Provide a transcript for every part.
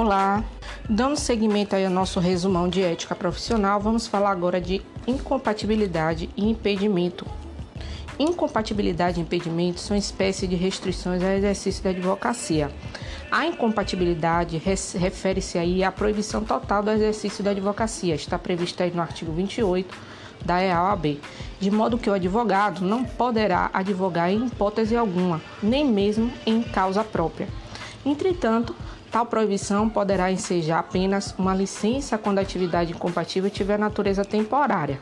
Olá, dando seguimento ao nosso resumão de ética profissional, vamos falar agora de incompatibilidade e impedimento. Incompatibilidade e impedimento são espécies de restrições ao exercício da advocacia. A incompatibilidade refere-se aí à proibição total do exercício da advocacia, está prevista aí no artigo 28 da EAOAB, de modo que o advogado não poderá advogar em hipótese alguma, nem mesmo em causa própria. Entretanto, Tal proibição poderá ensejar apenas uma licença quando a atividade incompatível tiver natureza temporária.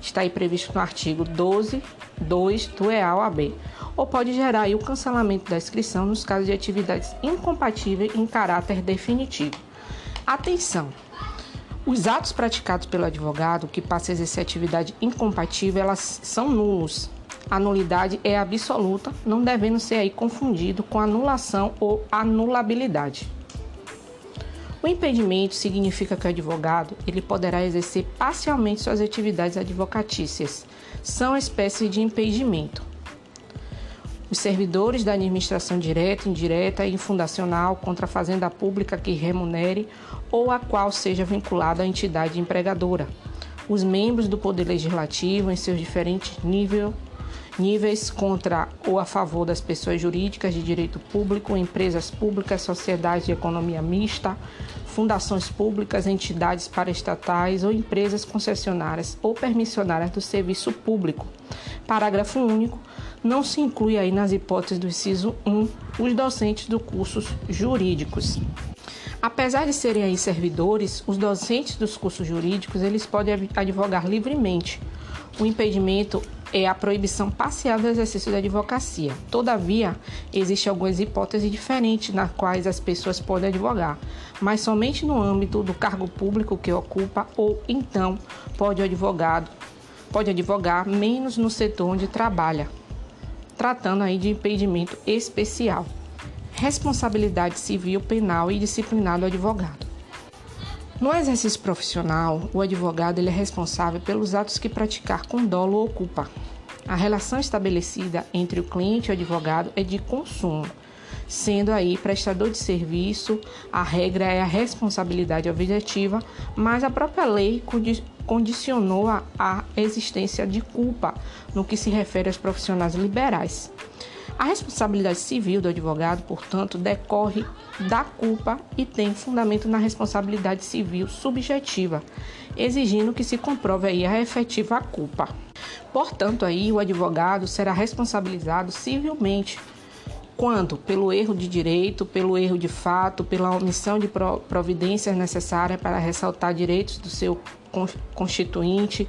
Está aí previsto no artigo 12, 2 do EAL-AB. Ou pode gerar aí o cancelamento da inscrição nos casos de atividades incompatíveis em caráter definitivo. Atenção! Os atos praticados pelo advogado que passa a exercer atividade incompatível, elas são nulos. A nulidade é absoluta, não devendo ser aí confundido com anulação ou anulabilidade. O impedimento significa que o advogado ele poderá exercer parcialmente suas atividades advocatícias. São espécies de impedimento. Os servidores da administração direta, indireta e fundacional contra a fazenda pública que remunere ou a qual seja vinculada a entidade empregadora. Os membros do Poder Legislativo em seus diferentes níveis níveis contra ou a favor das pessoas jurídicas de direito público, empresas públicas, sociedades de economia mista, fundações públicas, entidades paraestatais ou empresas concessionárias ou permissionárias do serviço público. Parágrafo único. Não se inclui aí nas hipóteses do inciso 1 os docentes dos cursos jurídicos. Apesar de serem aí servidores, os docentes dos cursos jurídicos, eles podem advogar livremente. O impedimento é a proibição parcial do exercício da advocacia. Todavia, existem algumas hipóteses diferentes nas quais as pessoas podem advogar, mas somente no âmbito do cargo público que ocupa ou então pode advogado pode advogar menos no setor onde trabalha, tratando aí de impedimento especial. Responsabilidade civil, penal e disciplinar do advogado. No exercício profissional, o advogado ele é responsável pelos atos que praticar com dolo ou culpa. A relação estabelecida entre o cliente e o advogado é de consumo, sendo aí prestador de serviço, a regra é a responsabilidade objetiva, mas a própria lei condicionou a existência de culpa no que se refere aos profissionais liberais. A responsabilidade civil do advogado, portanto, decorre da culpa e tem fundamento na responsabilidade civil subjetiva, exigindo que se comprove aí a efetiva culpa. Portanto, aí o advogado será responsabilizado civilmente quando pelo erro de direito, pelo erro de fato, pela omissão de providências necessárias para ressaltar direitos do seu constituinte,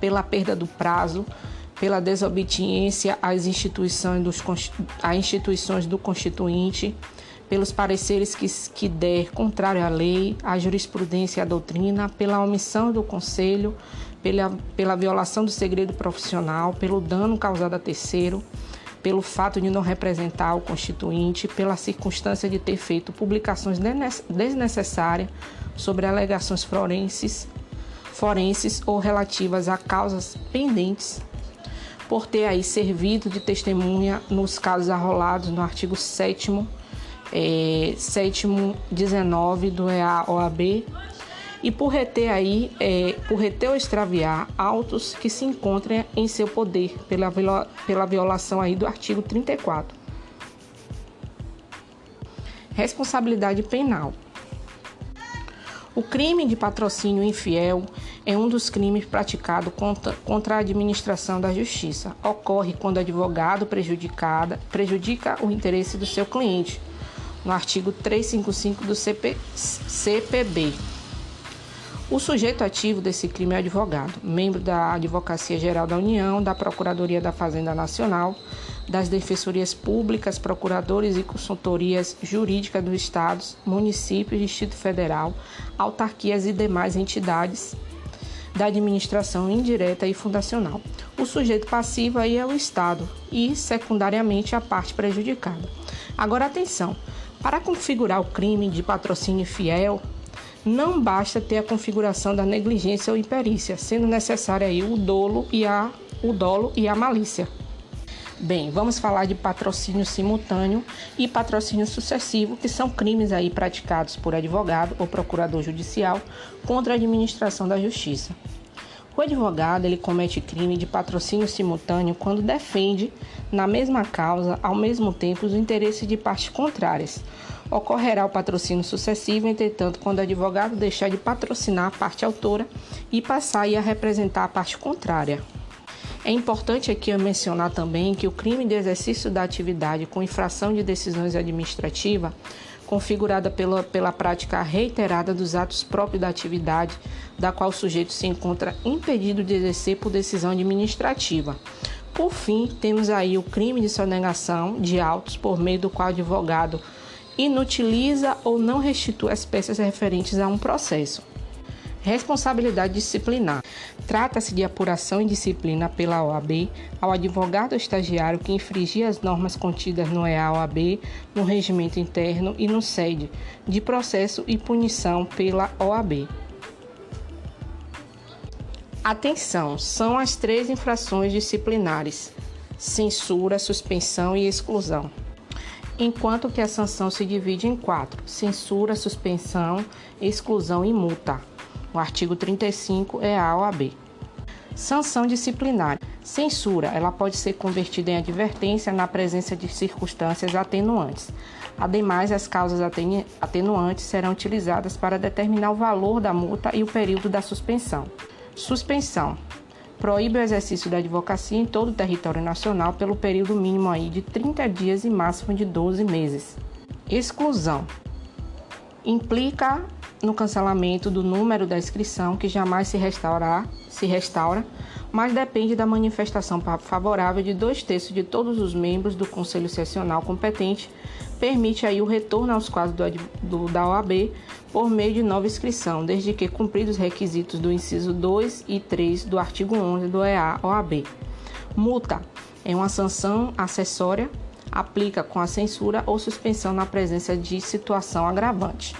pela perda do prazo, pela desobediência às instituições, dos, às instituições do Constituinte, pelos pareceres que, que der contrário à lei, à jurisprudência e à doutrina, pela omissão do Conselho, pela, pela violação do segredo profissional, pelo dano causado a terceiro, pelo fato de não representar o Constituinte, pela circunstância de ter feito publicações desnecessárias sobre alegações forenses, forenses ou relativas a causas pendentes por ter aí servido de testemunha nos casos arrolados no artigo 7 é, 7 19 do EA-OAB e por reter aí, é, por reter ou extraviar autos que se encontrem em seu poder pela, pela violação aí do artigo 34. Responsabilidade penal. O crime de patrocínio infiel é um dos crimes praticados contra, contra a administração da justiça. Ocorre quando o advogado prejudicada, prejudica o interesse do seu cliente, no artigo 355 do CP, CPB. O sujeito ativo desse crime é o advogado, membro da Advocacia Geral da União, da Procuradoria da Fazenda Nacional, das Defensorias Públicas, Procuradores e Consultorias Jurídicas dos Estados, municípios, Distrito Federal, autarquias e demais entidades da administração indireta e fundacional. O sujeito passivo aí é o Estado e, secundariamente, a parte prejudicada. Agora, atenção: para configurar o crime de patrocínio fiel, não basta ter a configuração da negligência ou imperícia, sendo necessário aí o dolo e a, o dolo e a malícia. Bem, vamos falar de patrocínio simultâneo e patrocínio sucessivo, que são crimes aí praticados por advogado ou procurador judicial contra a administração da justiça. O advogado ele comete crime de patrocínio simultâneo quando defende na mesma causa ao mesmo tempo os interesses de partes contrárias. Ocorrerá o patrocínio sucessivo, entretanto, quando o advogado deixar de patrocinar a parte autora e passar a representar a parte contrária. É importante aqui mencionar também que o crime de exercício da atividade com infração de decisões administrativas, configurada pela, pela prática reiterada dos atos próprios da atividade, da qual o sujeito se encontra impedido de exercer por decisão administrativa. Por fim, temos aí o crime de sonegação de autos por meio do qual o advogado inutiliza ou não restitui as peças referentes a um processo. Responsabilidade disciplinar. Trata-se de apuração e disciplina pela OAB ao advogado estagiário que infringir as normas contidas no EA-OAB, no regimento interno e no SED, de processo e punição pela OAB. Atenção, são as três infrações disciplinares: censura, suspensão e exclusão. Enquanto que a sanção se divide em quatro: censura, suspensão, exclusão e multa. O artigo 35 é a OAB. Sanção disciplinar. Censura, ela pode ser convertida em advertência na presença de circunstâncias atenuantes. Ademais, as causas atenuantes serão utilizadas para determinar o valor da multa e o período da suspensão. Suspensão. Proíbe o exercício da advocacia em todo o território nacional pelo período mínimo aí de 30 dias e máximo de 12 meses. Exclusão. Implica no cancelamento do número da inscrição, que jamais se restaurar, se restaura, mas depende da manifestação favorável de dois terços de todos os membros do Conselho Sessional competente, permite aí o retorno aos quadros do, do, da OAB por meio de nova inscrição, desde que cumpridos os requisitos do inciso 2 e 3 do artigo 11 do EA-OAB. Multa é uma sanção acessória, aplica com a censura ou suspensão na presença de situação agravante.